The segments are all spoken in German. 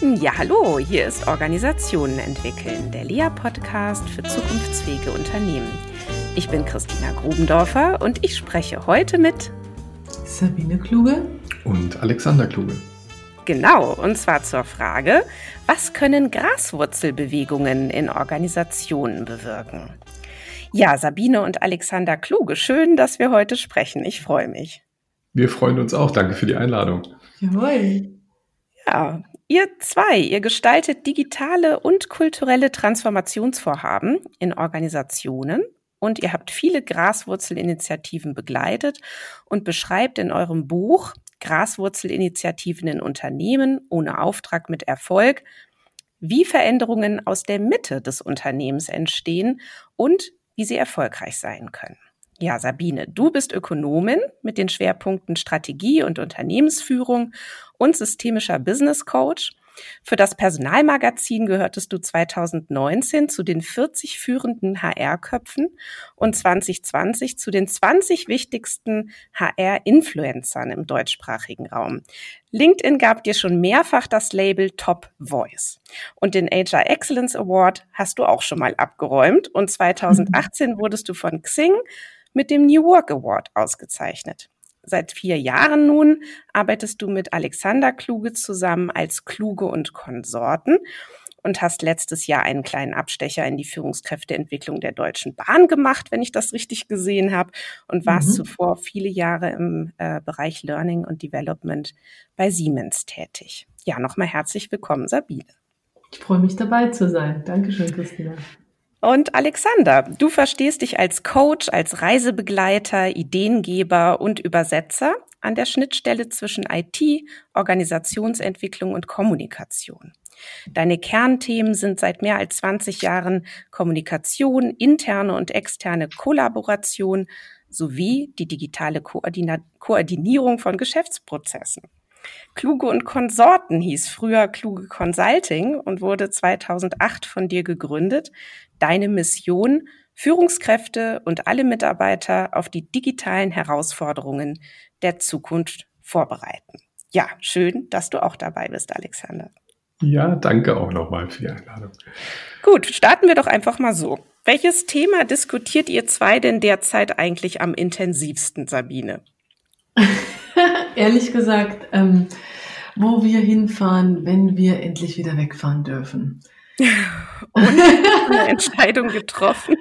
Ja, hallo, hier ist Organisationen entwickeln, der LEA-Podcast für zukunftsfähige Unternehmen. Ich bin Christina Grubendorfer und ich spreche heute mit Sabine Kluge und Alexander Kluge. Genau, und zwar zur Frage, was können Graswurzelbewegungen in Organisationen bewirken? Ja, Sabine und Alexander Kluge, schön, dass wir heute sprechen. Ich freue mich. Wir freuen uns auch. Danke für die Einladung. Jawohl. Ja, ihr zwei, ihr gestaltet digitale und kulturelle Transformationsvorhaben in Organisationen und ihr habt viele Graswurzelinitiativen begleitet und beschreibt in eurem Buch Graswurzelinitiativen in Unternehmen ohne Auftrag mit Erfolg, wie Veränderungen aus der Mitte des Unternehmens entstehen und wie sie erfolgreich sein können. Ja, Sabine, du bist Ökonomin mit den Schwerpunkten Strategie und Unternehmensführung und systemischer Business Coach. Für das Personalmagazin gehörtest du 2019 zu den 40 führenden HR-Köpfen und 2020 zu den 20 wichtigsten HR-Influencern im deutschsprachigen Raum. LinkedIn gab dir schon mehrfach das Label Top Voice. Und den HR Excellence Award hast du auch schon mal abgeräumt. Und 2018 wurdest du von Xing mit dem New Work Award ausgezeichnet. Seit vier Jahren nun arbeitest du mit Alexander Kluge zusammen als Kluge und Konsorten und hast letztes Jahr einen kleinen Abstecher in die Führungskräfteentwicklung der Deutschen Bahn gemacht, wenn ich das richtig gesehen habe, und warst mhm. zuvor viele Jahre im äh, Bereich Learning und Development bei Siemens tätig. Ja, nochmal herzlich willkommen, Sabine. Ich freue mich dabei zu sein. Dankeschön, Christina. Und Alexander, du verstehst dich als Coach, als Reisebegleiter, Ideengeber und Übersetzer an der Schnittstelle zwischen IT, Organisationsentwicklung und Kommunikation. Deine Kernthemen sind seit mehr als 20 Jahren Kommunikation, interne und externe Kollaboration sowie die digitale Koordina Koordinierung von Geschäftsprozessen. Kluge und Konsorten hieß früher Kluge Consulting und wurde 2008 von dir gegründet. Deine Mission, Führungskräfte und alle Mitarbeiter auf die digitalen Herausforderungen der Zukunft vorbereiten. Ja, schön, dass du auch dabei bist, Alexander. Ja, danke auch nochmal für die Einladung. Gut, starten wir doch einfach mal so. Welches Thema diskutiert ihr zwei denn derzeit eigentlich am intensivsten, Sabine? Ehrlich gesagt, ähm, wo wir hinfahren, wenn wir endlich wieder wegfahren dürfen. Und eine Entscheidung getroffen.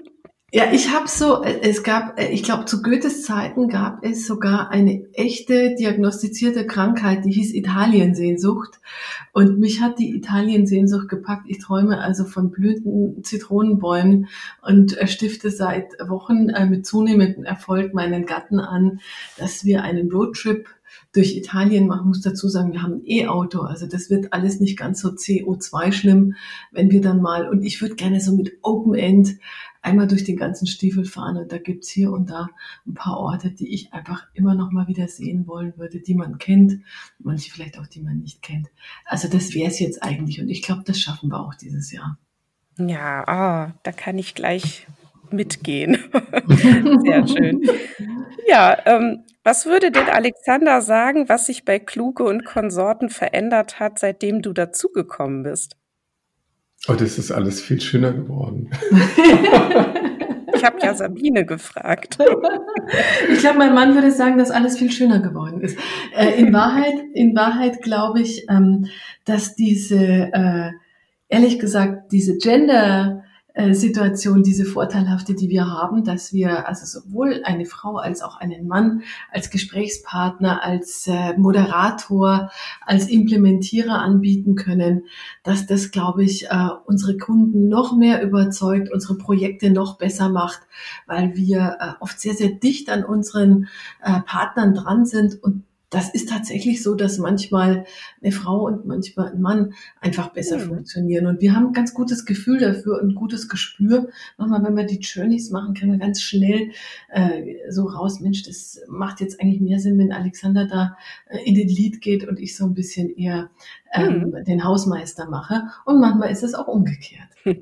Ja, ich habe so, äh, es gab, äh, ich glaube, zu Goethes Zeiten gab es sogar eine echte diagnostizierte Krankheit, die hieß Italiensehnsucht. Und mich hat die Italiensehnsucht gepackt. Ich träume also von blühenden Zitronenbäumen und äh, stifte seit Wochen mit zunehmendem Erfolg meinen Gatten an, dass wir einen Roadtrip durch Italien machen. muss dazu sagen, wir haben ein E-Auto, also das wird alles nicht ganz so CO2 schlimm, wenn wir dann mal, und ich würde gerne so mit Open End einmal durch den ganzen Stiefel fahren und da gibt's hier und da ein paar Orte, die ich einfach immer noch mal wieder sehen wollen würde, die man kennt, manche vielleicht auch, die man nicht kennt. Also das wäre es jetzt eigentlich und ich glaube, das schaffen wir auch dieses Jahr. Ja, oh, da kann ich gleich mitgehen. Sehr schön. Ja, ähm, was würde denn Alexander sagen, was sich bei Kluge und Konsorten verändert hat, seitdem du dazugekommen bist? Oh, das ist alles viel schöner geworden. ich habe ja Sabine gefragt. Ich glaube, mein Mann würde sagen, dass alles viel schöner geworden ist. Äh, in Wahrheit, in Wahrheit glaube ich, ähm, dass diese, äh, ehrlich gesagt, diese Gender äh, Situation, diese vorteilhafte, die wir haben, dass wir also sowohl eine Frau als auch einen Mann als Gesprächspartner, als äh, Moderator, als Implementierer anbieten können, dass das, glaube ich, äh, unsere Kunden noch mehr überzeugt, unsere Projekte noch besser macht, weil wir äh, oft sehr, sehr dicht an unseren äh, Partnern dran sind und das ist tatsächlich so, dass manchmal eine Frau und manchmal ein Mann einfach besser mhm. funktionieren. Und wir haben ein ganz gutes Gefühl dafür und ein gutes Gespür. Manchmal, wenn wir die Journeys machen, können wir ganz schnell äh, so raus, Mensch, das macht jetzt eigentlich mehr Sinn, wenn Alexander da äh, in den Lied geht und ich so ein bisschen eher ähm, mhm. den Hausmeister mache. Und manchmal ist es auch umgekehrt.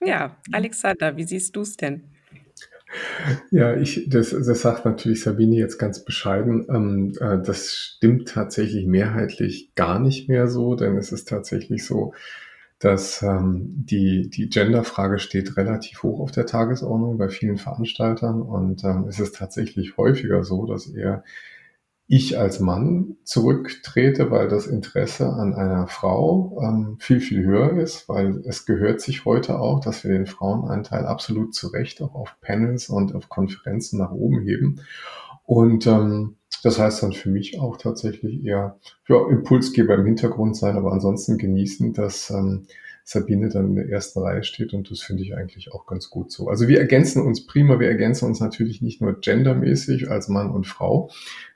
ja, Alexander, wie siehst du es denn? Ja, ich, das, das sagt natürlich Sabine jetzt ganz bescheiden. Ähm, äh, das stimmt tatsächlich mehrheitlich gar nicht mehr so, denn es ist tatsächlich so, dass ähm, die, die Gender-Frage steht relativ hoch auf der Tagesordnung bei vielen Veranstaltern und ähm, es ist tatsächlich häufiger so, dass eher ich als Mann zurücktrete, weil das Interesse an einer Frau ähm, viel, viel höher ist, weil es gehört sich heute auch, dass wir den Frauenanteil absolut zu Recht auch auf Panels und auf Konferenzen nach oben heben. Und ähm, das heißt dann für mich auch tatsächlich eher ja, Impulsgeber im Hintergrund sein, aber ansonsten genießen, dass ähm, Sabine dann in der ersten Reihe steht und das finde ich eigentlich auch ganz gut so. Also wir ergänzen uns prima, wir ergänzen uns natürlich nicht nur gendermäßig als Mann und Frau,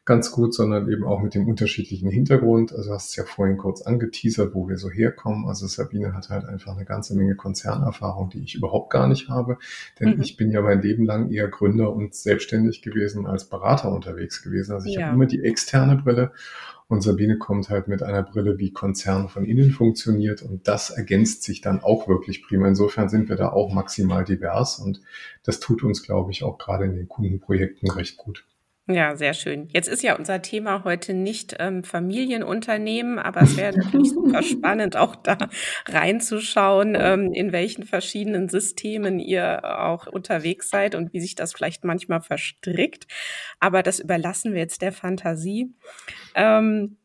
ganz gut, sondern eben auch mit dem unterschiedlichen Hintergrund. Also hast es ja vorhin kurz angeteasert, wo wir so herkommen. Also Sabine hat halt einfach eine ganze Menge Konzernerfahrung, die ich überhaupt gar nicht habe. Denn mhm. ich bin ja mein Leben lang eher Gründer und selbstständig gewesen als Berater unterwegs gewesen. Also ich ja. habe immer die externe Brille und Sabine kommt halt mit einer Brille, wie Konzern von innen funktioniert. Und das ergänzt sich dann auch wirklich prima. Insofern sind wir da auch maximal divers. Und das tut uns, glaube ich, auch gerade in den Kundenprojekten recht gut. Ja, sehr schön. Jetzt ist ja unser Thema heute nicht ähm, Familienunternehmen, aber es wäre natürlich super spannend, auch da reinzuschauen, ähm, in welchen verschiedenen Systemen ihr auch unterwegs seid und wie sich das vielleicht manchmal verstrickt. Aber das überlassen wir jetzt der Fantasie. Ähm,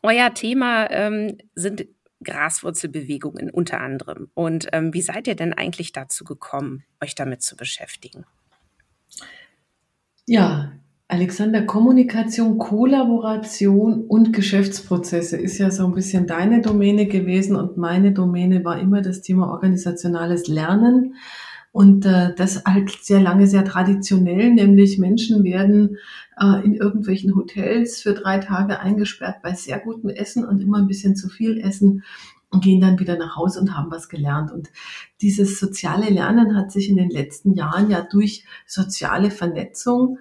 euer Thema ähm, sind Graswurzelbewegungen unter anderem. Und ähm, wie seid ihr denn eigentlich dazu gekommen, euch damit zu beschäftigen? Ja, Alexander, Kommunikation, Kollaboration und Geschäftsprozesse ist ja so ein bisschen deine Domäne gewesen und meine Domäne war immer das Thema organisationales Lernen und äh, das halt sehr lange sehr traditionell, nämlich Menschen werden äh, in irgendwelchen Hotels für drei Tage eingesperrt bei sehr gutem Essen und immer ein bisschen zu viel Essen und gehen dann wieder nach Hause und haben was gelernt. Und dieses soziale Lernen hat sich in den letzten Jahren ja durch soziale Vernetzung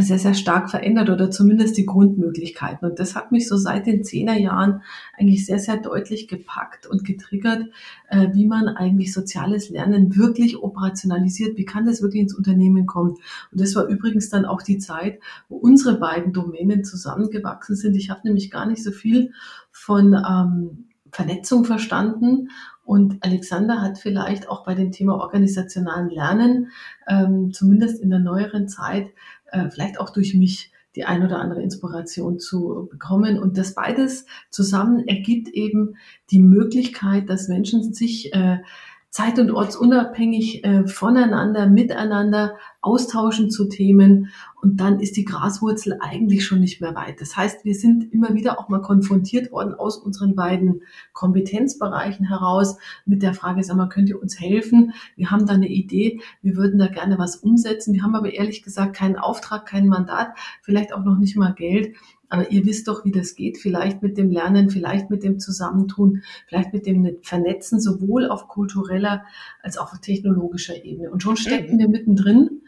sehr, sehr stark verändert oder zumindest die Grundmöglichkeiten. Und das hat mich so seit den Zehnerjahren eigentlich sehr, sehr deutlich gepackt und getriggert, äh, wie man eigentlich soziales Lernen wirklich operationalisiert. Wie kann das wirklich ins Unternehmen kommen? Und das war übrigens dann auch die Zeit, wo unsere beiden Domänen zusammengewachsen sind. Ich habe nämlich gar nicht so viel von ähm, Vernetzung verstanden. Und Alexander hat vielleicht auch bei dem Thema organisationalen Lernen, ähm, zumindest in der neueren Zeit, äh, vielleicht auch durch mich die ein oder andere Inspiration zu bekommen. Und das beides zusammen ergibt eben die Möglichkeit, dass Menschen sich äh, zeit- und ortsunabhängig äh, voneinander, miteinander austauschen zu Themen und dann ist die Graswurzel eigentlich schon nicht mehr weit. Das heißt, wir sind immer wieder auch mal konfrontiert worden aus unseren beiden Kompetenzbereichen heraus mit der Frage, sag mal, könnt ihr uns helfen? Wir haben da eine Idee, wir würden da gerne was umsetzen. Wir haben aber ehrlich gesagt keinen Auftrag, kein Mandat, vielleicht auch noch nicht mal Geld. Aber ihr wisst doch, wie das geht. Vielleicht mit dem Lernen, vielleicht mit dem Zusammentun, vielleicht mit dem Vernetzen, sowohl auf kultureller als auch auf technologischer Ebene. Und schon stecken mhm. wir mittendrin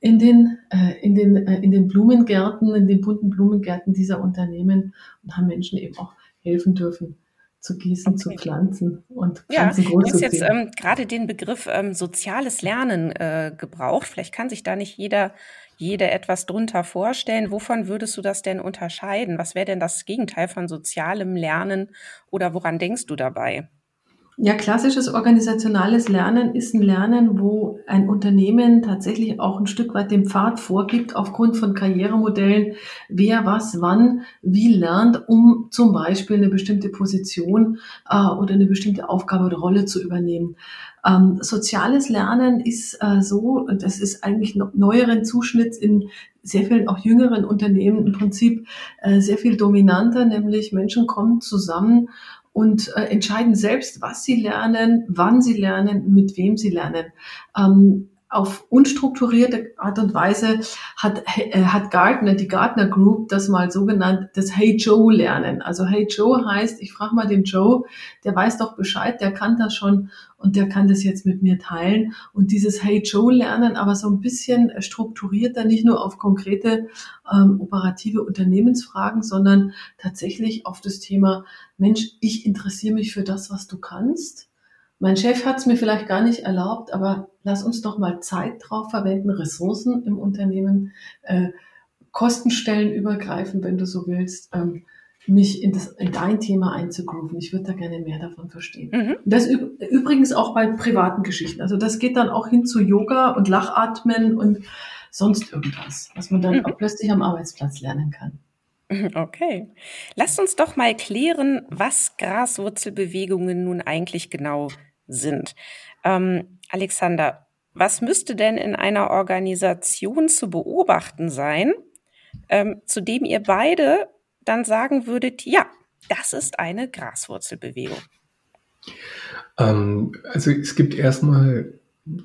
in den, äh, in, den, äh, in den Blumengärten, in den bunten Blumengärten dieser Unternehmen und haben Menschen eben auch helfen dürfen, zu gießen, okay. zu pflanzen und Pflanzen ja, groß zu ziehen. Du hast jetzt ähm, gerade den Begriff ähm, soziales Lernen äh, gebraucht. Vielleicht kann sich da nicht jeder jede etwas drunter vorstellen. Wovon würdest du das denn unterscheiden? Was wäre denn das Gegenteil von sozialem Lernen oder woran denkst du dabei? Ja, klassisches organisationales Lernen ist ein Lernen, wo ein Unternehmen tatsächlich auch ein Stück weit den Pfad vorgibt aufgrund von Karrieremodellen, wer was wann wie lernt, um zum Beispiel eine bestimmte Position äh, oder eine bestimmte Aufgabe oder Rolle zu übernehmen. Ähm, soziales Lernen ist äh, so, das ist eigentlich neueren Zuschnitt in sehr vielen auch jüngeren Unternehmen im Prinzip äh, sehr viel dominanter, nämlich Menschen kommen zusammen und äh, entscheiden selbst, was sie lernen, wann sie lernen, mit wem sie lernen. Ähm, auf unstrukturierte Art und Weise hat, äh, hat Gartner, die Gartner Group, das mal so genannt, das Hey Joe lernen. Also Hey Joe heißt, ich frage mal den Joe, der weiß doch Bescheid, der kann das schon und der kann das jetzt mit mir teilen. Und dieses Hey Joe lernen, aber so ein bisschen strukturierter, nicht nur auf konkrete ähm, operative Unternehmensfragen, sondern tatsächlich auf das Thema, Mensch, ich interessiere mich für das, was du kannst mein Chef hat es mir vielleicht gar nicht erlaubt, aber lass uns doch mal Zeit drauf verwenden, Ressourcen im Unternehmen, äh, Kostenstellen übergreifen, wenn du so willst, ähm, mich in, das, in dein Thema einzugrooven. Ich würde da gerne mehr davon verstehen. Mhm. Das übrigens auch bei privaten Geschichten. Also das geht dann auch hin zu Yoga und Lachatmen und sonst irgendwas, was man dann mhm. auch plötzlich am Arbeitsplatz lernen kann. Okay. Lasst uns doch mal klären, was Graswurzelbewegungen nun eigentlich genau sind. Ähm, Alexander, was müsste denn in einer Organisation zu beobachten sein, ähm, zu dem ihr beide dann sagen würdet, ja, das ist eine Graswurzelbewegung? Ähm, also es gibt erstmal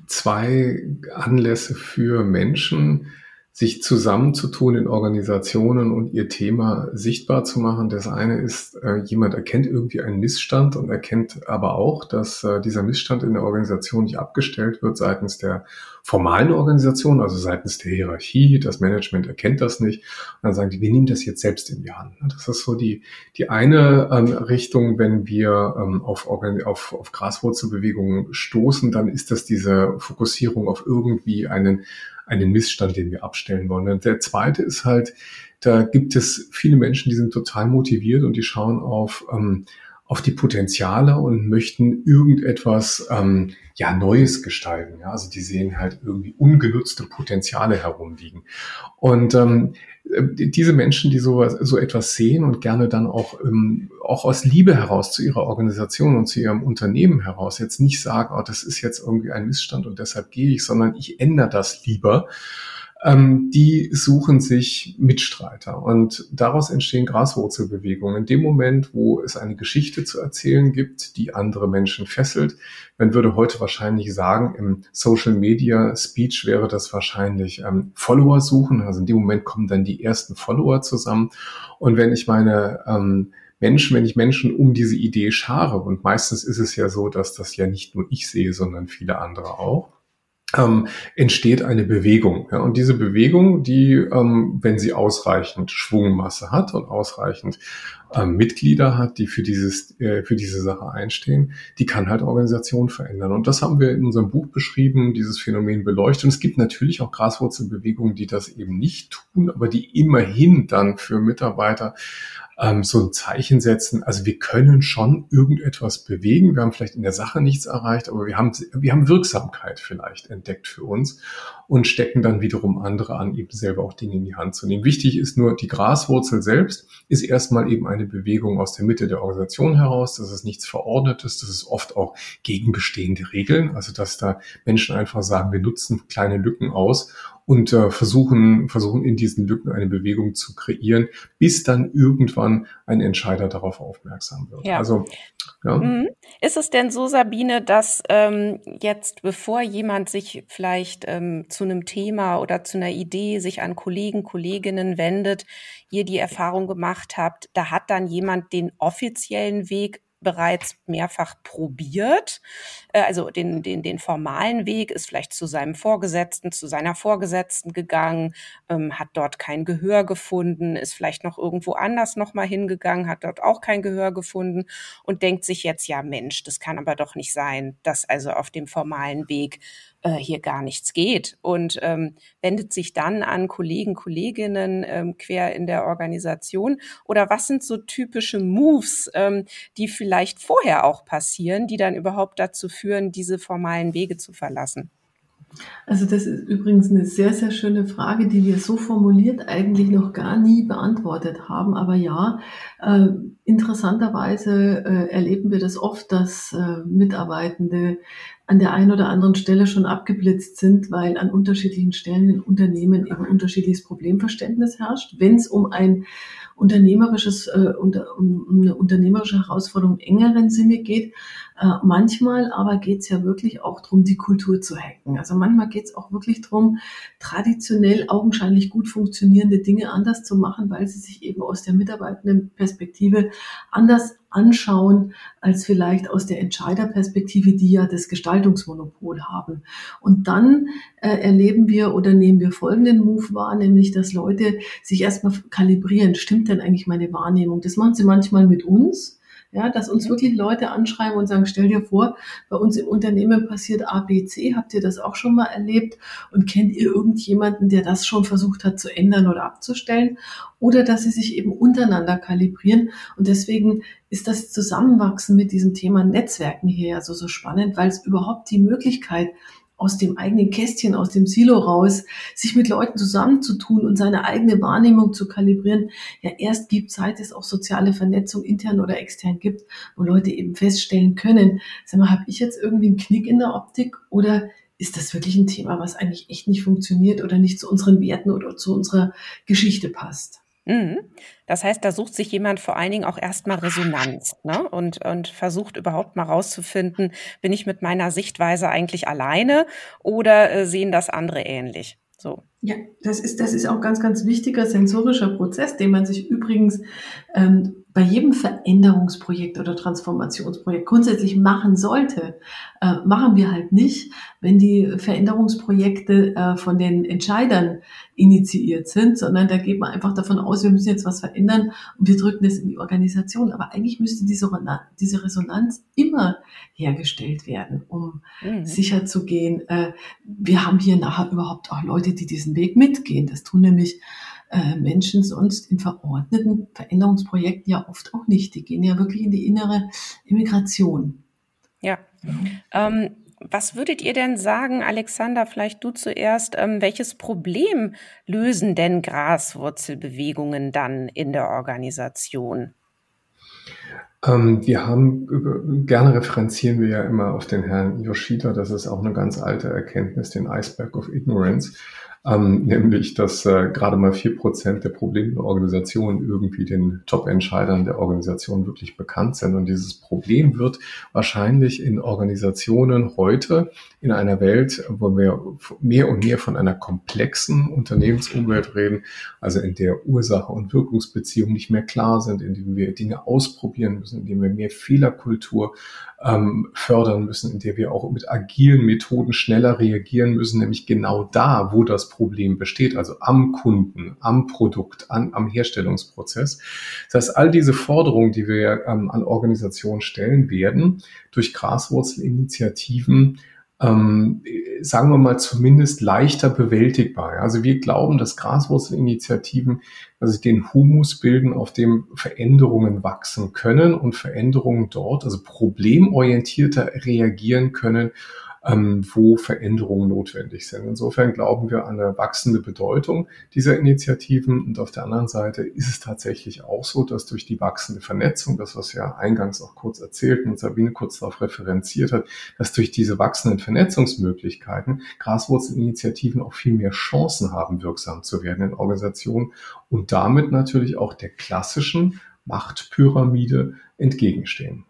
zwei Anlässe für Menschen, sich zusammenzutun in Organisationen und ihr Thema sichtbar zu machen. Das eine ist, äh, jemand erkennt irgendwie einen Missstand und erkennt aber auch, dass äh, dieser Missstand in der Organisation nicht abgestellt wird seitens der formalen Organisation, also seitens der Hierarchie. Das Management erkennt das nicht. Und dann sagen die, wir nehmen das jetzt selbst in die Hand. Das ist so die, die eine ähm, Richtung, wenn wir ähm, auf, auf, auf Graswurzelbewegungen stoßen, dann ist das diese Fokussierung auf irgendwie einen einen Missstand, den wir abstellen wollen. Und der zweite ist halt, da gibt es viele Menschen, die sind total motiviert und die schauen auf, ähm, auf die Potenziale und möchten irgendetwas ähm, ja Neues gestalten. Ja? Also die sehen halt irgendwie ungenutzte Potenziale herumliegen. Und ähm, äh, diese Menschen, die so, so etwas sehen und gerne dann auch, ähm, auch aus Liebe heraus zu ihrer Organisation und zu ihrem Unternehmen heraus jetzt nicht sagen, oh, das ist jetzt irgendwie ein Missstand und deshalb gehe ich, sondern ich ändere das lieber ähm, die suchen sich Mitstreiter. Und daraus entstehen Graswurzelbewegungen. In dem Moment, wo es eine Geschichte zu erzählen gibt, die andere Menschen fesselt, man würde heute wahrscheinlich sagen, im Social Media Speech wäre das wahrscheinlich ähm, Follower suchen. Also in dem Moment kommen dann die ersten Follower zusammen. Und wenn ich meine ähm, Menschen, wenn ich Menschen um diese Idee schare, und meistens ist es ja so, dass das ja nicht nur ich sehe, sondern viele andere auch, ähm, entsteht eine Bewegung. Ja, und diese Bewegung, die, ähm, wenn sie ausreichend Schwungmasse hat und ausreichend ähm, Mitglieder hat, die für dieses, äh, für diese Sache einstehen, die kann halt Organisationen verändern. Und das haben wir in unserem Buch beschrieben, dieses Phänomen beleuchtet. Und es gibt natürlich auch Graswurzelbewegungen, die das eben nicht tun, aber die immerhin dann für Mitarbeiter ähm, so ein Zeichen setzen. Also wir können schon irgendetwas bewegen. Wir haben vielleicht in der Sache nichts erreicht, aber wir haben, wir haben Wirksamkeit vielleicht entdeckt für uns und stecken dann wiederum andere an, eben selber auch Dinge in die Hand zu nehmen. Wichtig ist nur, die Graswurzel selbst ist erstmal eben eine Bewegung aus der Mitte der Organisation heraus. Das ist nichts Verordnetes. Das ist oft auch gegen bestehende Regeln. Also, dass da Menschen einfach sagen, wir nutzen kleine Lücken aus und äh, versuchen, versuchen in diesen Lücken eine Bewegung zu kreieren, bis dann irgendwann ein Entscheider darauf aufmerksam wird. Ja. Also ja. Mhm. Ist es denn so, Sabine, dass ähm, jetzt, bevor jemand sich vielleicht ähm, zu einem Thema oder zu einer Idee sich an Kollegen, Kolleginnen wendet, ihr die Erfahrung gemacht habt, da hat dann jemand den offiziellen Weg bereits mehrfach probiert. Äh, also den, den, den formalen Weg ist vielleicht zu seinem Vorgesetzten, zu seiner Vorgesetzten gegangen, ähm, hat dort kein Gehör gefunden, ist vielleicht noch irgendwo anders nochmal hingegangen, hat dort auch kein Gehör gefunden und denkt sich jetzt, ja Mensch, das kann aber doch nicht sein, dass also auf dem formalen Weg äh, hier gar nichts geht und ähm, wendet sich dann an Kollegen, Kolleginnen ähm, quer in der Organisation? Oder was sind so typische Moves, ähm, die vielleicht vorher auch passieren, die dann überhaupt dazu führen, diese formalen Wege zu verlassen? Also das ist übrigens eine sehr, sehr schöne Frage, die wir so formuliert eigentlich noch gar nie beantwortet haben. Aber ja, äh, interessanterweise äh, erleben wir das oft, dass äh, Mitarbeitende an der einen oder anderen Stelle schon abgeblitzt sind, weil an unterschiedlichen Stellen in Unternehmen eben unterschiedliches Problemverständnis herrscht. Wenn es um ein unternehmerisches, äh, unter, um, eine unternehmerische Herausforderung im engeren Sinne geht. Äh, manchmal aber geht es ja wirklich auch darum, die Kultur zu hacken. Also manchmal geht es auch wirklich darum, traditionell augenscheinlich gut funktionierende Dinge anders zu machen, weil sie sich eben aus der mitarbeitenden Perspektive anders anschauen als vielleicht aus der Entscheiderperspektive, die ja das Gestaltungsmonopol haben. Und dann äh, erleben wir oder nehmen wir folgenden Move wahr, nämlich dass Leute sich erstmal kalibrieren, stimmt denn eigentlich meine Wahrnehmung? Das machen sie manchmal mit uns, Ja, dass uns wirklich Leute anschreiben und sagen, stell dir vor, bei uns im Unternehmen passiert ABC, habt ihr das auch schon mal erlebt? Und kennt ihr irgendjemanden, der das schon versucht hat zu ändern oder abzustellen? Oder dass sie sich eben untereinander kalibrieren. Und deswegen ist das Zusammenwachsen mit diesem Thema Netzwerken hier ja so, so spannend, weil es überhaupt die Möglichkeit aus dem eigenen Kästchen, aus dem Silo raus, sich mit Leuten zusammenzutun und seine eigene Wahrnehmung zu kalibrieren, ja erst gibt, seit es auch soziale Vernetzung intern oder extern gibt, wo Leute eben feststellen können, sag mal, habe ich jetzt irgendwie einen Knick in der Optik oder ist das wirklich ein Thema, was eigentlich echt nicht funktioniert oder nicht zu unseren Werten oder zu unserer Geschichte passt? Mhm. Das heißt, da sucht sich jemand vor allen Dingen auch erstmal Resonanz ne? und, und versucht überhaupt mal rauszufinden, bin ich mit meiner Sichtweise eigentlich alleine oder äh, sehen das andere ähnlich? So. Ja, das ist, das ist auch ganz, ganz wichtiger sensorischer Prozess, den man sich übrigens ähm, bei jedem Veränderungsprojekt oder Transformationsprojekt grundsätzlich machen sollte, äh, machen wir halt nicht, wenn die Veränderungsprojekte äh, von den Entscheidern initiiert sind, sondern da geht man einfach davon aus, wir müssen jetzt was verändern und wir drücken das in die Organisation. Aber eigentlich müsste diese, diese Resonanz immer hergestellt werden, um mhm. sicherzugehen, äh, wir haben hier nachher überhaupt auch Leute, die diesen Weg mitgehen. Das tun nämlich äh, Menschen sonst in verordneten Veränderungsprojekten ja oft auch nicht. Die gehen ja wirklich in die innere Immigration. Ja. Ähm, was würdet ihr denn sagen, Alexander, vielleicht du zuerst, ähm, welches Problem lösen denn Graswurzelbewegungen dann in der Organisation? Ähm, wir haben, gerne referenzieren wir ja immer auf den Herrn Yoshida, das ist auch eine ganz alte Erkenntnis, den Iceberg of Ignorance ähm, nämlich dass äh, gerade mal vier Prozent der Probleme der Organisation irgendwie den Top-Entscheidern der Organisation wirklich bekannt sind. Und dieses Problem wird wahrscheinlich in Organisationen heute in einer Welt, wo wir mehr und mehr von einer komplexen Unternehmensumwelt reden, also in der Ursache und Wirkungsbeziehungen nicht mehr klar sind, in dem wir Dinge ausprobieren müssen, in dem wir mehr Fehlerkultur ähm, fördern müssen, in der wir auch mit agilen Methoden schneller reagieren müssen, nämlich genau da, wo das Problem besteht, also am Kunden, am Produkt, an, am Herstellungsprozess. Das heißt, all diese Forderungen, die wir ähm, an Organisationen stellen, werden durch Graswurzelinitiativen ähm, sagen wir mal, zumindest leichter bewältigbar. Also wir glauben, dass Graswurzelinitiativen also den Humus bilden, auf dem Veränderungen wachsen können und Veränderungen dort, also problemorientierter reagieren können ähm, wo Veränderungen notwendig sind. Insofern glauben wir an eine wachsende Bedeutung dieser Initiativen. Und auf der anderen Seite ist es tatsächlich auch so, dass durch die wachsende Vernetzung, das was wir eingangs auch kurz erzählten und Sabine kurz darauf referenziert hat, dass durch diese wachsenden Vernetzungsmöglichkeiten Graswurzelinitiativen auch viel mehr Chancen haben, wirksam zu werden in Organisationen und damit natürlich auch der klassischen Machtpyramide entgegenstehen.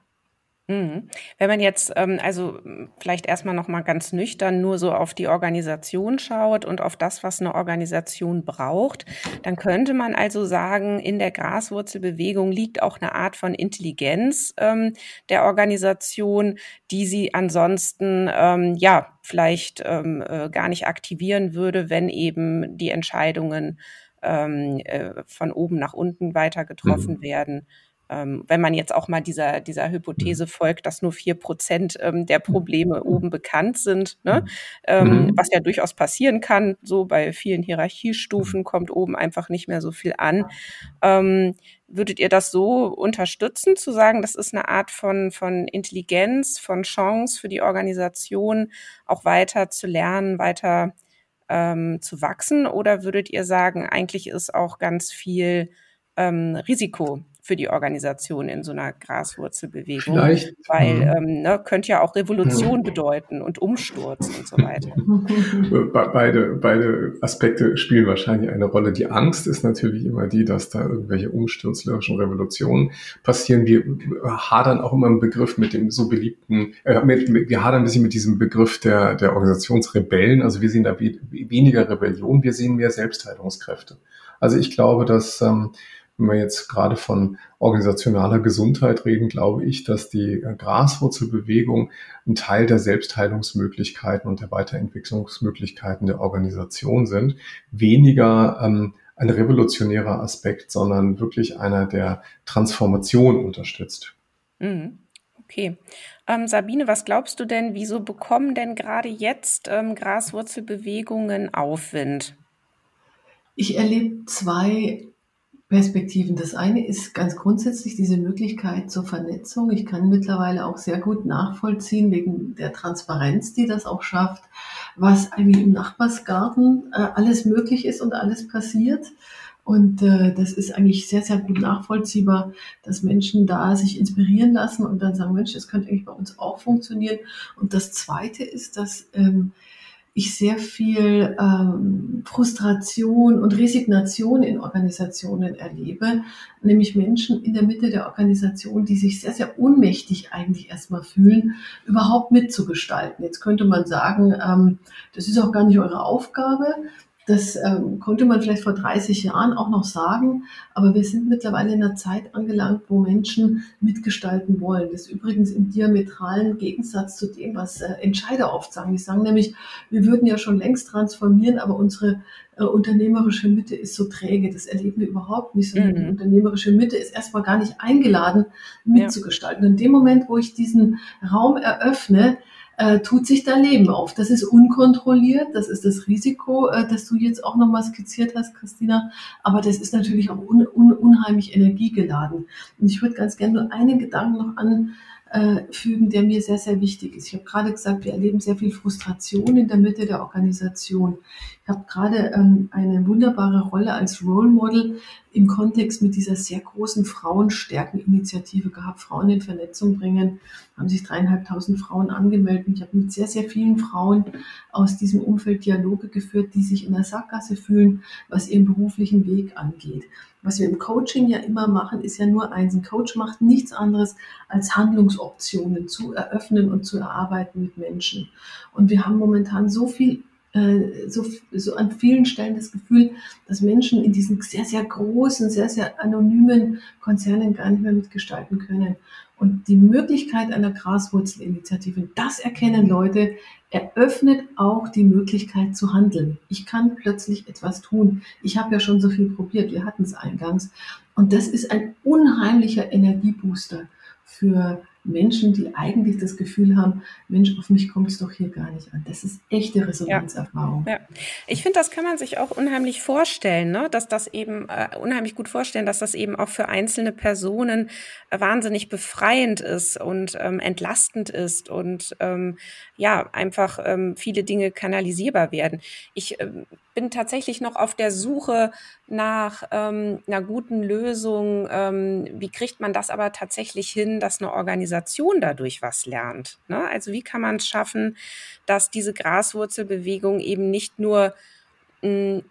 Mhm. Wenn man jetzt, ähm, also vielleicht erstmal nochmal ganz nüchtern nur so auf die Organisation schaut und auf das, was eine Organisation braucht, dann könnte man also sagen, in der Graswurzelbewegung liegt auch eine Art von Intelligenz ähm, der Organisation, die sie ansonsten ähm, ja vielleicht ähm, äh, gar nicht aktivieren würde, wenn eben die Entscheidungen ähm, äh, von oben nach unten weiter getroffen mhm. werden ähm, wenn man jetzt auch mal dieser, dieser Hypothese mhm. folgt, dass nur vier Prozent ähm, der Probleme mhm. oben bekannt sind, ne? Ähm, mhm. was ja durchaus passieren kann, so bei vielen Hierarchiestufen kommt oben einfach nicht mehr so viel an. Ähm, würdet ihr das so unterstützen, zu sagen, das ist eine Art von, von Intelligenz, von Chance für die Organisation, auch weiter zu lernen, weiter ähm, zu wachsen? Oder würdet ihr sagen, eigentlich ist auch ganz viel ähm, Risiko für die Organisation in so einer Graswurzelbewegung. Vielleicht. Weil ähm, ne, könnte ja auch Revolution bedeuten und Umsturz und so weiter. beide, beide Aspekte spielen wahrscheinlich eine Rolle. Die Angst ist natürlich immer die, dass da irgendwelche umsturzlerischen Revolutionen passieren. Wir hadern auch immer im Begriff mit dem so beliebten, äh, mit, wir hadern ein bisschen mit diesem Begriff der, der Organisationsrebellen. Also wir sehen da weniger Rebellion, wir sehen mehr Selbstheilungskräfte. Also ich glaube, dass ähm, wenn wir jetzt gerade von organisationaler Gesundheit reden, glaube ich, dass die Graswurzelbewegung ein Teil der Selbstheilungsmöglichkeiten und der Weiterentwicklungsmöglichkeiten der Organisation sind. Weniger ähm, ein revolutionärer Aspekt, sondern wirklich einer, der Transformation unterstützt. Mhm. Okay. Ähm, Sabine, was glaubst du denn, wieso bekommen denn gerade jetzt ähm, Graswurzelbewegungen Aufwind? Ich erlebe zwei Perspektiven. Das eine ist ganz grundsätzlich diese Möglichkeit zur Vernetzung. Ich kann mittlerweile auch sehr gut nachvollziehen, wegen der Transparenz, die das auch schafft, was eigentlich im Nachbarsgarten äh, alles möglich ist und alles passiert. Und äh, das ist eigentlich sehr, sehr gut nachvollziehbar, dass Menschen da sich inspirieren lassen und dann sagen, Mensch, das könnte eigentlich bei uns auch funktionieren. Und das Zweite ist, dass ähm, ich sehr viel ähm, Frustration und Resignation in Organisationen erlebe, nämlich Menschen in der Mitte der Organisation, die sich sehr, sehr ohnmächtig eigentlich erstmal fühlen, überhaupt mitzugestalten. Jetzt könnte man sagen, ähm, das ist auch gar nicht eure Aufgabe. Das ähm, konnte man vielleicht vor 30 Jahren auch noch sagen, aber wir sind mittlerweile in einer Zeit angelangt, wo Menschen mitgestalten wollen. Das ist übrigens im diametralen Gegensatz zu dem, was äh, Entscheider oft sagen. Die sagen nämlich, wir würden ja schon längst transformieren, aber unsere äh, unternehmerische Mitte ist so träge. Das erleben wir überhaupt nicht, sondern mhm. die unternehmerische Mitte ist erstmal gar nicht eingeladen, mitzugestalten. Ja. In dem Moment, wo ich diesen Raum eröffne, äh, tut sich da Leben auf. Das ist unkontrolliert, das ist das Risiko, äh, das du jetzt auch nochmal skizziert hast, Christina, aber das ist natürlich auch un, un, unheimlich energiegeladen. Und ich würde ganz gerne nur einen Gedanken noch an äh, fügen, der mir sehr, sehr wichtig ist. Ich habe gerade gesagt, wir erleben sehr viel Frustration in der Mitte der Organisation. Ich habe gerade ähm, eine wunderbare Rolle als Role Model im Kontext mit dieser sehr großen Frauenstärkeninitiative gehabt, Frauen in Vernetzung bringen, haben sich dreieinhalbtausend Frauen angemeldet. Ich habe mit sehr, sehr vielen Frauen aus diesem Umfeld Dialoge geführt, die sich in der Sackgasse fühlen, was ihren beruflichen Weg angeht. Was wir im Coaching ja immer machen, ist ja nur eins. Ein Coach macht nichts anderes, als Handlungsoptionen zu eröffnen und zu erarbeiten mit Menschen. Und wir haben momentan so viel äh, so, so an vielen Stellen das Gefühl, dass Menschen in diesen sehr, sehr großen, sehr, sehr anonymen Konzernen gar nicht mehr mitgestalten können. Und die Möglichkeit einer Graswurzelinitiative, das erkennen Leute, eröffnet auch die Möglichkeit zu handeln. Ich kann plötzlich etwas tun. Ich habe ja schon so viel probiert, wir hatten es eingangs. Und das ist ein unheimlicher Energiebooster für Menschen, die eigentlich das Gefühl haben, Mensch, auf mich kommt es doch hier gar nicht an. Das ist echte Resonanzerfahrung. Ja, ja. Ich finde, das kann man sich auch unheimlich vorstellen, ne? dass das eben äh, unheimlich gut vorstellen, dass das eben auch für einzelne Personen äh, wahnsinnig befreiend ist und ähm, entlastend ist und ähm, ja, einfach ähm, viele Dinge kanalisierbar werden. Ich ähm, bin tatsächlich noch auf der Suche nach ähm, einer guten Lösung. Ähm, wie kriegt man das aber tatsächlich hin, dass eine Organisation dadurch was lernt? Ne? Also wie kann man es schaffen, dass diese Graswurzelbewegung eben nicht nur den,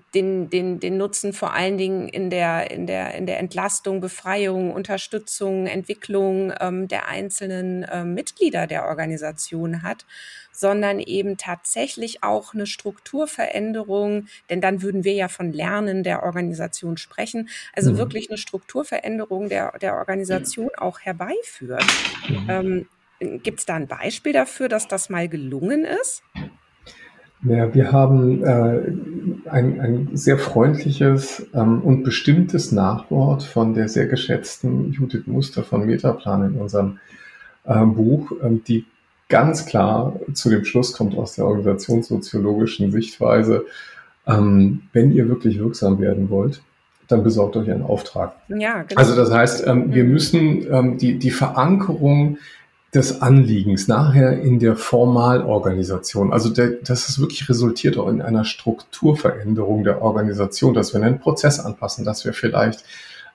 den, den Nutzen vor allen Dingen in der, in der, in der Entlastung, Befreiung, Unterstützung, Entwicklung ähm, der einzelnen ähm, Mitglieder der Organisation hat, sondern eben tatsächlich auch eine Strukturveränderung, denn dann würden wir ja von Lernen der Organisation sprechen, also mhm. wirklich eine Strukturveränderung der, der Organisation auch herbeiführt. Mhm. Ähm, Gibt es da ein Beispiel dafür, dass das mal gelungen ist? Ja, wir haben äh, ein, ein sehr freundliches ähm, und bestimmtes Nachwort von der sehr geschätzten Judith Muster von Metaplan in unserem äh, Buch, ähm, die ganz klar zu dem Schluss kommt aus der organisationssoziologischen Sichtweise, ähm, wenn ihr wirklich wirksam werden wollt, dann besorgt euch einen Auftrag. Ja, genau. Also das heißt, ähm, wir mhm. müssen ähm, die, die Verankerung des Anliegens nachher in der Formalorganisation. Also der, das ist wirklich resultiert auch in einer Strukturveränderung der Organisation, dass wir einen Prozess anpassen, dass wir vielleicht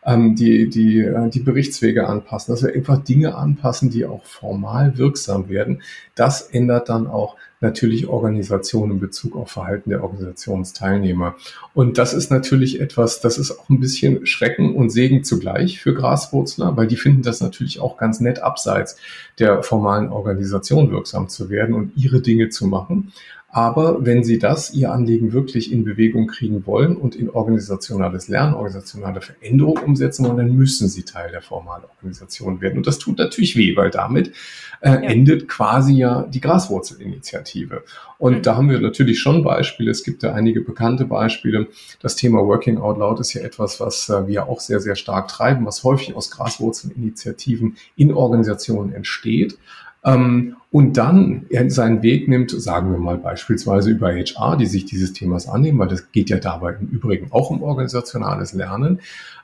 ähm, die, die, äh, die Berichtswege anpassen, dass wir einfach Dinge anpassen, die auch formal wirksam werden. Das ändert dann auch natürlich Organisation in Bezug auf Verhalten der Organisationsteilnehmer. Und das ist natürlich etwas, das ist auch ein bisschen Schrecken und Segen zugleich für Graswurzler, weil die finden das natürlich auch ganz nett, abseits der formalen Organisation wirksam zu werden und ihre Dinge zu machen. Aber wenn Sie das, Ihr Anliegen wirklich in Bewegung kriegen wollen und in organisationales Lernen, organisationale Veränderung umsetzen wollen, dann müssen Sie Teil der formalen Organisation werden. Und das tut natürlich weh, weil damit äh, ja. endet quasi ja die Graswurzelinitiative. Und mhm. da haben wir natürlich schon Beispiele. Es gibt ja einige bekannte Beispiele. Das Thema Working Out Loud ist ja etwas, was äh, wir auch sehr, sehr stark treiben, was häufig aus Graswurzelinitiativen in Organisationen entsteht. Ähm, und dann seinen Weg nimmt, sagen wir mal beispielsweise über HR, die sich dieses Themas annehmen, weil das geht ja dabei im Übrigen auch um organisationales Lernen,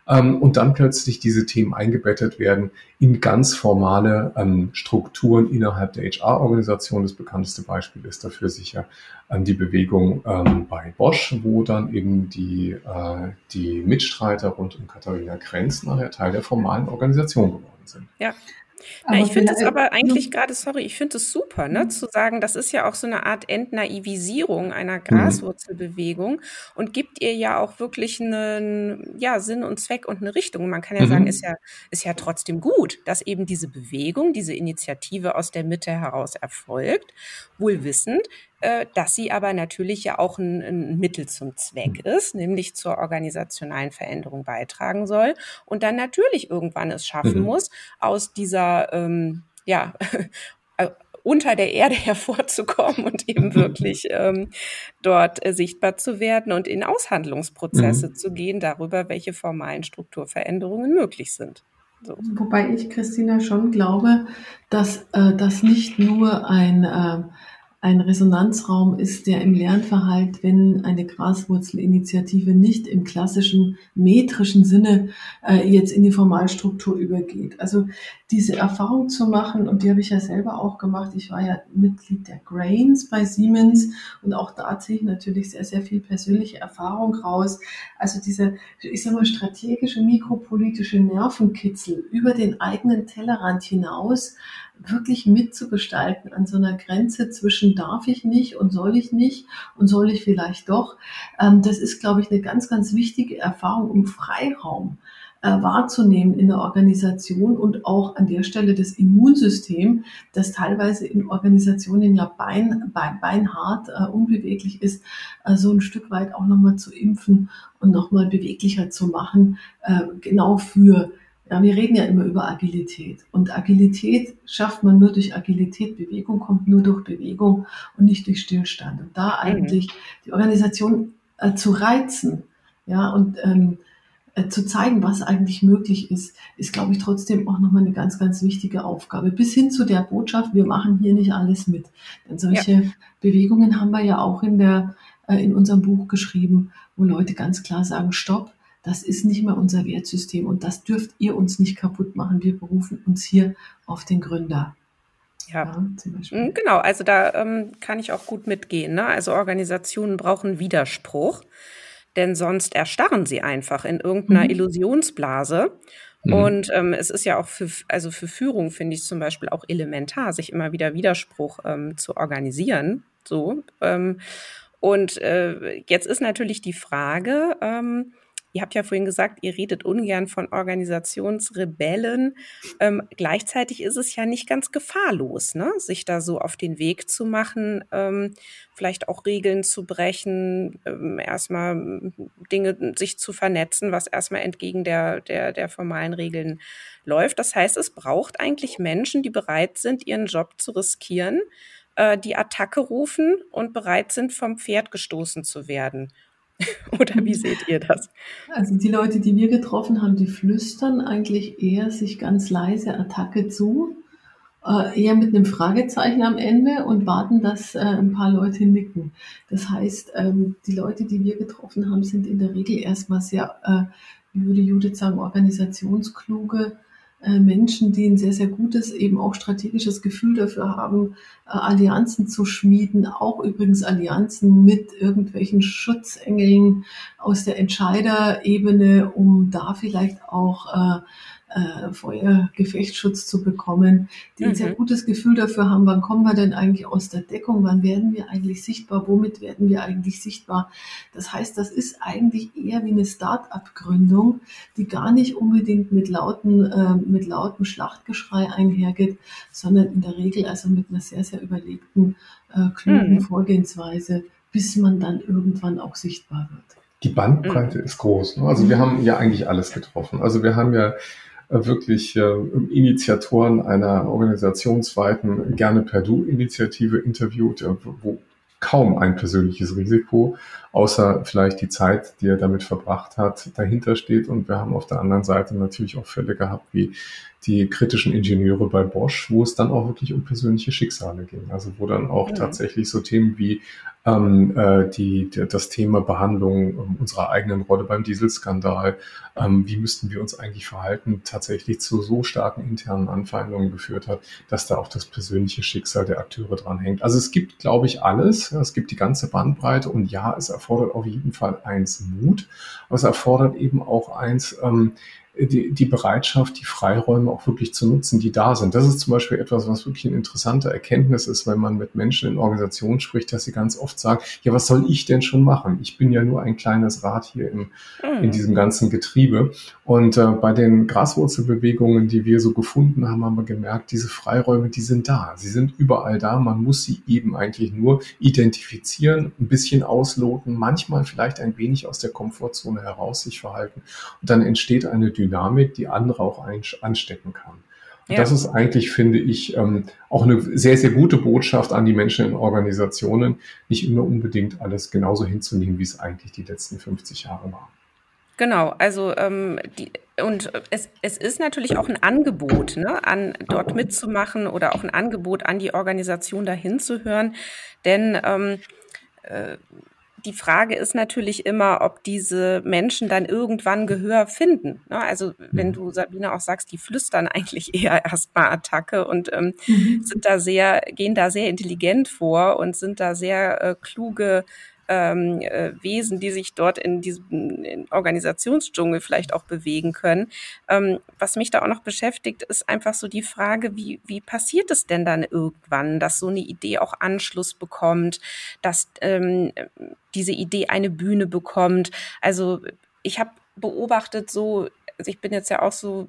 ähm, und dann plötzlich diese Themen eingebettet werden in ganz formale ähm, Strukturen innerhalb der HR-Organisation. Das bekannteste Beispiel ist dafür sicher ähm, die Bewegung ähm, bei Bosch, wo dann eben die, äh, die Mitstreiter rund um Katharina Krenz nachher Teil der formalen Organisation geworden sind. Ja, na, ich finde es aber eigentlich gerade, sorry, ich finde es super, ne, mhm. zu sagen, das ist ja auch so eine Art Entnaivisierung einer mhm. Graswurzelbewegung und gibt ihr ja auch wirklich einen ja, Sinn und Zweck und eine Richtung. Man kann ja mhm. sagen, ist ja, ist ja trotzdem gut, dass eben diese Bewegung, diese Initiative aus der Mitte heraus erfolgt, wohl wissend, äh, dass sie aber natürlich ja auch ein, ein, Mittel zum Zweck mhm. ist, nämlich zur organisationalen Veränderung beitragen soll und dann natürlich irgendwann es schaffen mhm. muss, aus dieser ähm, ja äh, unter der Erde hervorzukommen und eben wirklich ähm, dort äh, sichtbar zu werden und in Aushandlungsprozesse mhm. zu gehen darüber, welche formalen Strukturveränderungen möglich sind. So. Wobei ich, Christina, schon glaube, dass äh, das nicht nur ein äh, ein Resonanzraum ist, der im Lernverhalt, wenn eine Graswurzelinitiative nicht im klassischen metrischen Sinne äh, jetzt in die Formalstruktur übergeht. Also diese Erfahrung zu machen, und die habe ich ja selber auch gemacht, ich war ja Mitglied der Grains bei Siemens und auch da ziehe ich natürlich sehr, sehr viel persönliche Erfahrung raus. Also diese, ich sage mal, strategische, mikropolitische Nervenkitzel über den eigenen Tellerrand hinaus, wirklich mitzugestalten an so einer Grenze zwischen darf ich nicht und soll ich nicht und soll ich vielleicht doch. Ähm, das ist, glaube ich, eine ganz, ganz wichtige Erfahrung, um Freiraum äh, wahrzunehmen in der Organisation und auch an der Stelle das Immunsystem, das teilweise in Organisationen ja bein, bein, beinhart, äh, unbeweglich ist, äh, so ein Stück weit auch nochmal zu impfen und nochmal beweglicher zu machen, äh, genau für ja, wir reden ja immer über Agilität. Und Agilität schafft man nur durch Agilität. Bewegung kommt nur durch Bewegung und nicht durch Stillstand. Und da mhm. eigentlich die Organisation äh, zu reizen, ja, und ähm, äh, zu zeigen, was eigentlich möglich ist, ist, glaube ich, trotzdem auch nochmal eine ganz, ganz wichtige Aufgabe. Bis hin zu der Botschaft, wir machen hier nicht alles mit. Denn solche ja. Bewegungen haben wir ja auch in der, äh, in unserem Buch geschrieben, wo Leute ganz klar sagen, stopp, das ist nicht mehr unser Wertsystem und das dürft ihr uns nicht kaputt machen. Wir berufen uns hier auf den Gründer. Ja, ja mhm, genau. Also da ähm, kann ich auch gut mitgehen. Ne? Also Organisationen brauchen Widerspruch, denn sonst erstarren sie einfach in irgendeiner mhm. Illusionsblase. Mhm. Und ähm, es ist ja auch für, also für Führung finde ich zum Beispiel auch elementar, sich immer wieder Widerspruch ähm, zu organisieren. So. Ähm, und äh, jetzt ist natürlich die Frage, ähm, Ihr habt ja vorhin gesagt, ihr redet ungern von Organisationsrebellen. Ähm, gleichzeitig ist es ja nicht ganz gefahrlos, ne? sich da so auf den Weg zu machen, ähm, vielleicht auch Regeln zu brechen, ähm, erstmal Dinge sich zu vernetzen, was erstmal entgegen der, der, der formalen Regeln läuft. Das heißt, es braucht eigentlich Menschen, die bereit sind, ihren Job zu riskieren, äh, die Attacke rufen und bereit sind, vom Pferd gestoßen zu werden. Oder wie seht ihr das? Also die Leute, die wir getroffen haben, die flüstern eigentlich eher sich ganz leise Attacke zu, äh, eher mit einem Fragezeichen am Ende und warten, dass äh, ein paar Leute nicken. Das heißt, ähm, die Leute, die wir getroffen haben, sind in der Regel erstmal sehr, äh, wie würde Judith sagen, organisationskluge Menschen, die ein sehr, sehr gutes, eben auch strategisches Gefühl dafür haben, äh, Allianzen zu schmieden, auch übrigens Allianzen mit irgendwelchen Schutzengeln aus der Entscheiderebene, um da vielleicht auch äh, Feuergefechtsschutz zu bekommen, die ein sehr mhm. gutes Gefühl dafür haben, wann kommen wir denn eigentlich aus der Deckung, wann werden wir eigentlich sichtbar, womit werden wir eigentlich sichtbar. Das heißt, das ist eigentlich eher wie eine Start-up-Gründung, die gar nicht unbedingt mit lauten, äh, mit lautem Schlachtgeschrei einhergeht, sondern in der Regel also mit einer sehr, sehr überlegten, äh, klugen mhm. Vorgehensweise, bis man dann irgendwann auch sichtbar wird. Die Bandbreite mhm. ist groß. Ne? Also wir haben ja eigentlich alles getroffen. Also wir haben ja äh, wirklich äh, Initiatoren einer organisationsweiten Gerne per Du-Initiative interviewt, äh, wo kaum ein persönliches Risiko, außer vielleicht die Zeit, die er damit verbracht hat, dahinter steht. Und wir haben auf der anderen Seite natürlich auch Fälle gehabt, wie die kritischen Ingenieure bei Bosch, wo es dann auch wirklich um persönliche Schicksale ging. Also wo dann auch ja. tatsächlich so Themen wie ähm, äh, die, die, das Thema Behandlung ähm, unserer eigenen Rolle beim Dieselskandal, ähm, wie müssten wir uns eigentlich verhalten, tatsächlich zu so starken internen Anfeindungen geführt hat, dass da auch das persönliche Schicksal der Akteure dran hängt. Also es gibt, glaube ich, alles. Es gibt die ganze Bandbreite und ja, es erfordert auf jeden Fall eins Mut, aber es erfordert eben auch eins, ähm, die, die Bereitschaft, die Freiräume auch wirklich zu nutzen, die da sind. Das ist zum Beispiel etwas, was wirklich eine interessante Erkenntnis ist, wenn man mit Menschen in Organisationen spricht, dass sie ganz oft sagen, ja, was soll ich denn schon machen? Ich bin ja nur ein kleines Rad hier in, in mhm. diesem ganzen Getriebe. Und äh, bei den Graswurzelbewegungen, die wir so gefunden haben, haben wir gemerkt, diese Freiräume, die sind da. Sie sind überall da. Man muss sie eben eigentlich nur identifizieren, ein bisschen ausloten, manchmal vielleicht ein wenig aus der Komfortzone heraus sich verhalten. Und dann entsteht eine Dynamik Dynamik, die andere auch anstecken kann. Und ja. das ist eigentlich, finde ich, ähm, auch eine sehr, sehr gute Botschaft an die Menschen in Organisationen, nicht immer unbedingt alles genauso hinzunehmen, wie es eigentlich die letzten 50 Jahre war. Genau, also ähm, die, und es, es ist natürlich auch ein Angebot, ne, an dort mitzumachen oder auch ein Angebot an die Organisation dahin zu hören, denn ähm, äh, die Frage ist natürlich immer, ob diese Menschen dann irgendwann Gehör finden. Ne? Also wenn du, Sabine, auch sagst, die flüstern eigentlich eher erstmal Attacke und ähm, mhm. sind da sehr, gehen da sehr intelligent vor und sind da sehr äh, kluge ähm, äh, Wesen, die sich dort in diesem in Organisationsdschungel vielleicht auch bewegen können. Ähm, was mich da auch noch beschäftigt, ist einfach so die Frage, wie, wie passiert es denn dann irgendwann, dass so eine Idee auch Anschluss bekommt, dass ähm, diese Idee eine Bühne bekommt. Also ich habe beobachtet so, also ich bin jetzt ja auch so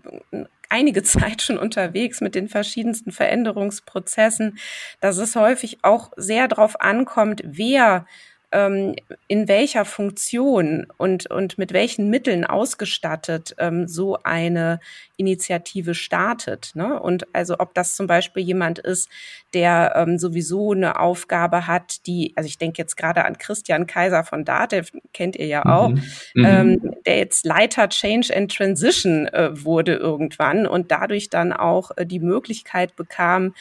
einige Zeit schon unterwegs mit den verschiedensten Veränderungsprozessen, dass es häufig auch sehr darauf ankommt, wer ähm, in welcher Funktion und, und mit welchen Mitteln ausgestattet ähm, so eine Initiative startet. Ne? Und also ob das zum Beispiel jemand ist, der ähm, sowieso eine Aufgabe hat, die, also ich denke jetzt gerade an Christian Kaiser von DATEV, kennt ihr ja auch, mhm. Mhm. Ähm, der jetzt Leiter Change and Transition äh, wurde irgendwann und dadurch dann auch äh, die Möglichkeit bekam,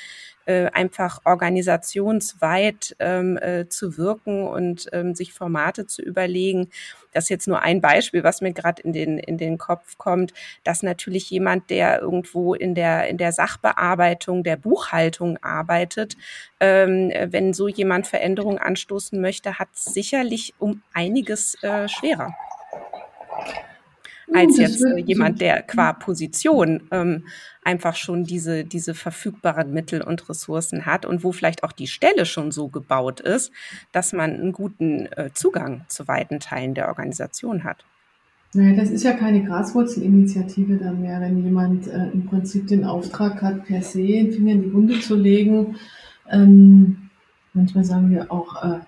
einfach organisationsweit ähm, äh, zu wirken und ähm, sich Formate zu überlegen. Das ist jetzt nur ein Beispiel, was mir gerade in den, in den Kopf kommt, dass natürlich jemand, der irgendwo in der, in der Sachbearbeitung, der Buchhaltung arbeitet, ähm, wenn so jemand Veränderungen anstoßen möchte, hat sicherlich um einiges äh, schwerer als jetzt jemand, der qua Position ähm, einfach schon diese, diese verfügbaren Mittel und Ressourcen hat und wo vielleicht auch die Stelle schon so gebaut ist, dass man einen guten äh, Zugang zu weiten Teilen der Organisation hat. Naja, das ist ja keine Graswurzelinitiative dann mehr, wenn jemand äh, im Prinzip den Auftrag hat, per se den Finger in die Wunde zu legen. Ähm, manchmal sagen wir auch, äh,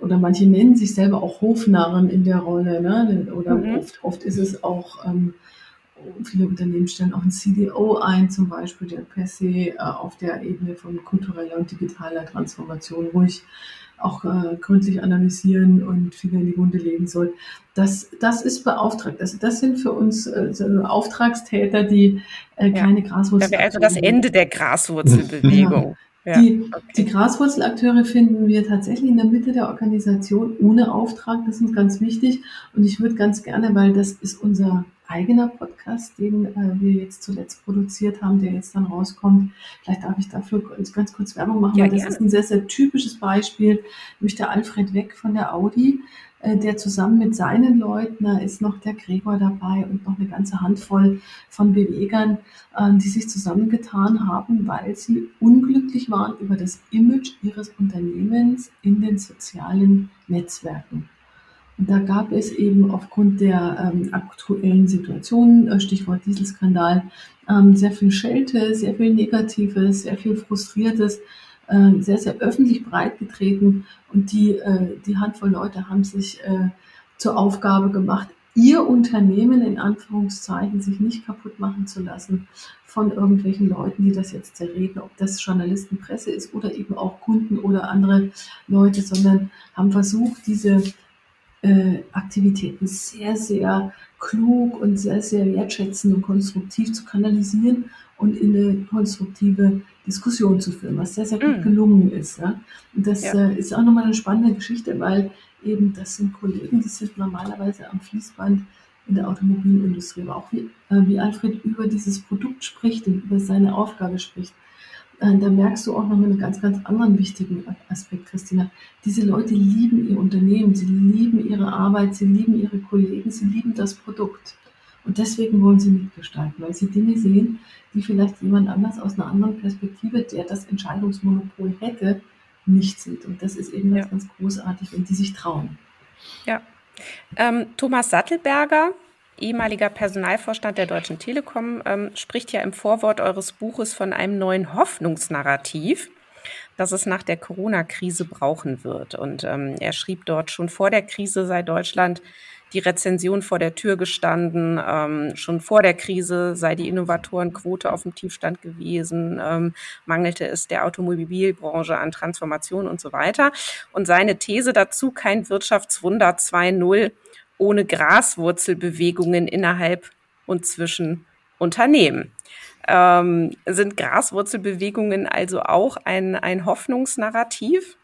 oder manche nennen sich selber auch Hofnarren in der Rolle, ne? oder mhm. oft, oft ist es auch, ähm, viele Unternehmen stellen auch ein CDO ein, zum Beispiel, der per se äh, auf der Ebene von kultureller und digitaler Transformation ruhig auch äh, gründlich analysieren und Finger in die Wunde legen soll. Das, das ist beauftragt. Also das sind für uns äh, so Auftragstäter, die äh, keine ja. Graswurzel. Also das Ende der Graswurzelbewegung. Ja, die, okay. die Graswurzelakteure finden wir tatsächlich in der Mitte der Organisation ohne Auftrag. Das ist ganz wichtig. Und ich würde ganz gerne, weil das ist unser eigener Podcast, den äh, wir jetzt zuletzt produziert haben, der jetzt dann rauskommt. Vielleicht darf ich dafür ganz kurz Werbung machen, ja, weil das gerne. ist ein sehr, sehr typisches Beispiel, nämlich der Alfred Weck von der Audi, der zusammen mit seinen Leuten, da ist noch der Gregor dabei und noch eine ganze Handvoll von Bewegern, äh, die sich zusammengetan haben, weil sie unglücklich waren über das Image ihres Unternehmens in den sozialen Netzwerken. Und da gab es eben aufgrund der ähm, aktuellen Situation, äh, Stichwort Dieselskandal, ähm, sehr viel Schelte, sehr viel Negatives, sehr viel Frustriertes, äh, sehr, sehr öffentlich breitgetreten. Und die, äh, die Handvoll Leute haben sich äh, zur Aufgabe gemacht, ihr Unternehmen in Anführungszeichen sich nicht kaputt machen zu lassen von irgendwelchen Leuten, die das jetzt zerreden, ob das Journalisten, Presse ist oder eben auch Kunden oder andere Leute, sondern haben versucht, diese äh, Aktivitäten sehr, sehr klug und sehr, sehr wertschätzend und konstruktiv zu kanalisieren und in eine konstruktive Diskussion zu führen, was sehr, sehr gut mm. gelungen ist. Ja? Und das ja. äh, ist auch nochmal eine spannende Geschichte, weil eben das sind Kollegen, die sind normalerweise am Fließband in der Automobilindustrie, aber auch wie, äh, wie Alfred über dieses Produkt spricht und über seine Aufgabe spricht. Äh, da merkst du auch noch einen ganz, ganz anderen wichtigen Aspekt, Christina. Diese Leute lieben ihr Unternehmen, sie lieben ihre Arbeit, sie lieben ihre Kollegen, sie lieben das Produkt. Und deswegen wollen sie mitgestalten, weil sie Dinge sehen, die vielleicht jemand anders aus einer anderen Perspektive, der das Entscheidungsmonopol hätte, nicht sieht. Und das ist eben ja. ganz, ganz großartig, wenn die sich trauen. Ja. Ähm, Thomas Sattelberger, ehemaliger Personalvorstand der Deutschen Telekom, ähm, spricht ja im Vorwort eures Buches von einem neuen Hoffnungsnarrativ, das es nach der Corona-Krise brauchen wird. Und ähm, er schrieb dort, schon vor der Krise sei Deutschland die Rezension vor der Tür gestanden. Ähm, schon vor der Krise sei die Innovatorenquote auf dem Tiefstand gewesen, ähm, mangelte es der Automobilbranche an Transformation und so weiter. Und seine These dazu, kein Wirtschaftswunder 2.0 ohne Graswurzelbewegungen innerhalb und zwischen Unternehmen. Ähm, sind Graswurzelbewegungen also auch ein, ein Hoffnungsnarrativ?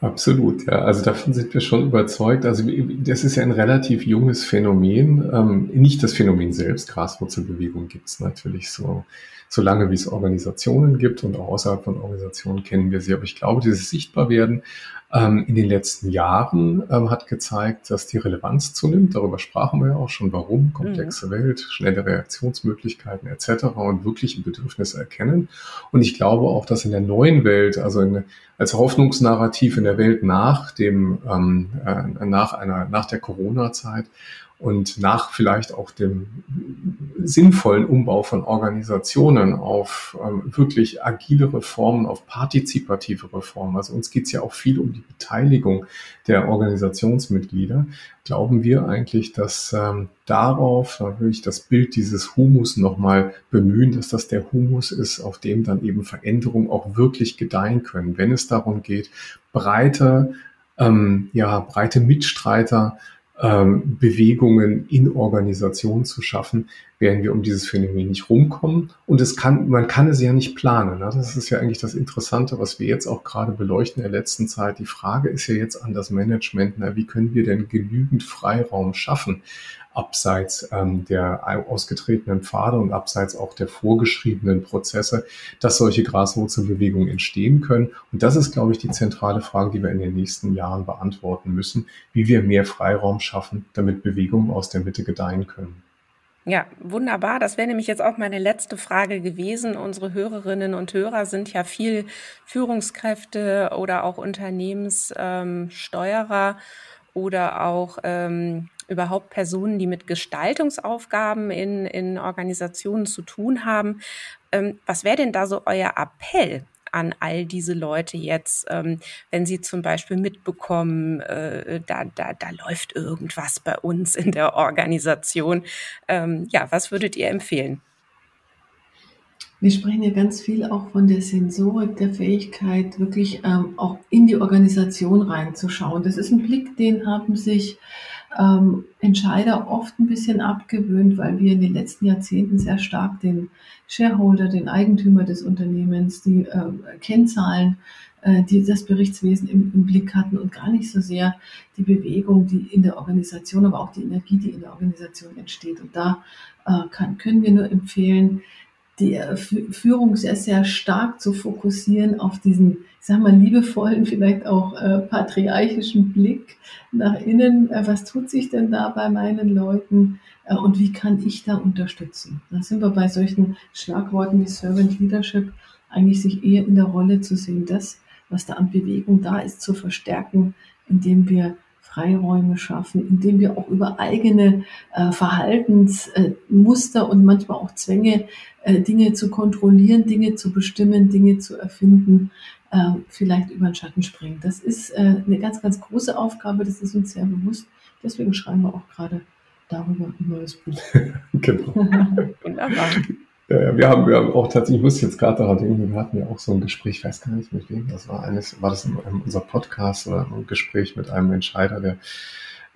Absolut, ja. Also davon sind wir schon überzeugt. Also das ist ja ein relativ junges Phänomen. Ähm, nicht das Phänomen selbst, Graswurzelbewegung gibt es natürlich so solange wie es Organisationen gibt und auch außerhalb von Organisationen kennen wir sie. Aber ich glaube, dieses Sichtbarwerden ähm, in den letzten Jahren ähm, hat gezeigt, dass die Relevanz zunimmt. Darüber sprachen wir ja auch schon, warum, komplexe mhm. Welt, schnelle Reaktionsmöglichkeiten etc. und wirkliche Bedürfnisse erkennen. Und ich glaube auch, dass in der neuen Welt, also in, als Hoffnungsnarrativ in der Welt nach dem, ähm, äh, nach einer, nach der Corona-Zeit und nach vielleicht auch dem sinnvollen Umbau von Organisationen auf ähm, wirklich agile Reformen, auf partizipative Reformen, also uns geht es ja auch viel um die Beteiligung der Organisationsmitglieder, glauben wir eigentlich, dass ähm, darauf natürlich das Bild dieses Humus nochmal bemühen, dass das der Humus ist, auf dem dann eben Veränderungen auch wirklich gedeihen können, wenn es darum geht, breite, ähm, ja, breite Mitstreiter ähm, Bewegungen in Organisationen zu schaffen, werden wir um dieses Phänomen nicht rumkommen. Und es kann, man kann es ja nicht planen. Ne? Das ist ja eigentlich das Interessante, was wir jetzt auch gerade beleuchten in der letzten Zeit. Die Frage ist ja jetzt an das Management, na, wie können wir denn genügend Freiraum schaffen, abseits ähm, der ausgetretenen Pfade und abseits auch der vorgeschriebenen Prozesse, dass solche Graswurzelbewegungen entstehen können. Und das ist, glaube ich, die zentrale Frage, die wir in den nächsten Jahren beantworten müssen, wie wir mehr Freiraum schaffen, damit Bewegungen aus der Mitte gedeihen können. Ja, wunderbar. Das wäre nämlich jetzt auch meine letzte Frage gewesen. Unsere Hörerinnen und Hörer sind ja viel Führungskräfte oder auch Unternehmenssteuerer ähm, oder auch ähm, überhaupt Personen, die mit Gestaltungsaufgaben in, in Organisationen zu tun haben. Ähm, was wäre denn da so euer Appell an all diese Leute jetzt, ähm, wenn sie zum Beispiel mitbekommen, äh, da, da, da läuft irgendwas bei uns in der Organisation. Ähm, ja, was würdet ihr empfehlen? Wir sprechen ja ganz viel auch von der Sensorik, der Fähigkeit, wirklich ähm, auch in die Organisation reinzuschauen. Das ist ein Blick, den haben sich ähm, Entscheider oft ein bisschen abgewöhnt, weil wir in den letzten Jahrzehnten sehr stark den Shareholder, den Eigentümer des Unternehmens, die äh, Kennzahlen, äh, die das Berichtswesen im, im, Blick hatten und gar nicht so sehr die Bewegung, die in der Organisation, aber auch die Energie, die in der Organisation entsteht. Und da äh, kann, können wir nur empfehlen, die äh, Führung sehr, sehr stark zu fokussieren auf diesen, ich sag mal, liebevollen, vielleicht auch äh, patriarchischen Blick nach innen. Äh, was tut sich denn da bei meinen Leuten? Äh, und wie kann ich da unterstützen? Da sind wir bei solchen Schlagworten wie Servant Leadership eigentlich sich eher in der Rolle zu sehen, das, was da an Bewegung da ist, zu verstärken, indem wir Freiräume schaffen, indem wir auch über eigene äh, Verhaltensmuster äh, und manchmal auch Zwänge, äh, Dinge zu kontrollieren, Dinge zu bestimmen, Dinge zu erfinden, äh, vielleicht über den Schatten springen. Das ist äh, eine ganz, ganz große Aufgabe, das ist uns sehr bewusst. Deswegen schreiben wir auch gerade darüber ein neues Buch. genau. Wunderbar. Wir haben, wir haben auch tatsächlich, ich muss jetzt gerade daran denken, wir hatten ja auch so ein Gespräch, ich weiß gar nicht mit wem, das war eines, war das unser Podcast oder ein Gespräch mit einem Entscheider, der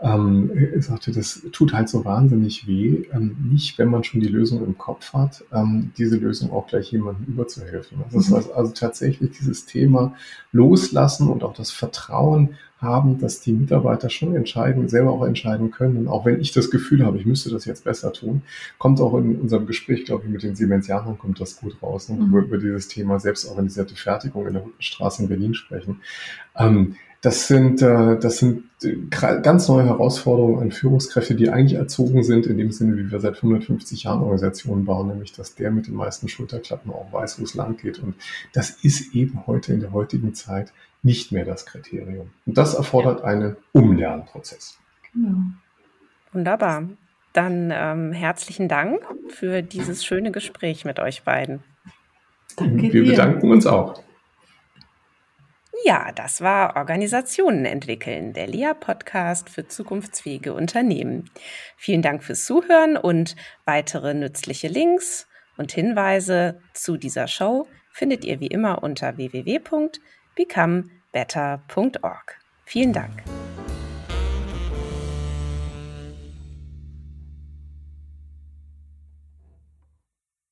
ähm, sagte, das tut halt so wahnsinnig weh, ähm, nicht, wenn man schon die Lösung im Kopf hat, ähm, diese Lösung auch gleich jemandem überzuhelfen. Das ist also, also tatsächlich dieses Thema loslassen und auch das Vertrauen haben, dass die Mitarbeiter schon entscheiden, selber auch entscheiden können. Und auch wenn ich das Gefühl habe, ich müsste das jetzt besser tun, kommt auch in unserem Gespräch, glaube ich, mit den Siemensianern kommt das gut raus, ne? mhm. wo wir über dieses Thema selbstorganisierte Fertigung in der Straße in Berlin sprechen. Ähm, das sind, äh, das sind äh, ganz neue Herausforderungen an Führungskräfte, die eigentlich erzogen sind, in dem Sinne, wie wir seit 150 Jahren Organisationen bauen, nämlich, dass der mit den meisten Schulterklappen auch weiß, wo es lang geht. Und das ist eben heute in der heutigen Zeit nicht mehr das Kriterium. Und das erfordert einen Umlernprozess. Genau. Wunderbar. Dann ähm, herzlichen Dank für dieses schöne Gespräch mit euch beiden. Danke Wir dir. bedanken uns auch. Ja, das war Organisationen entwickeln, der LEA-Podcast für zukunftsfähige Unternehmen. Vielen Dank fürs Zuhören und weitere nützliche Links und Hinweise zu dieser Show findet ihr wie immer unter www.becomebetter.org. Vielen Dank.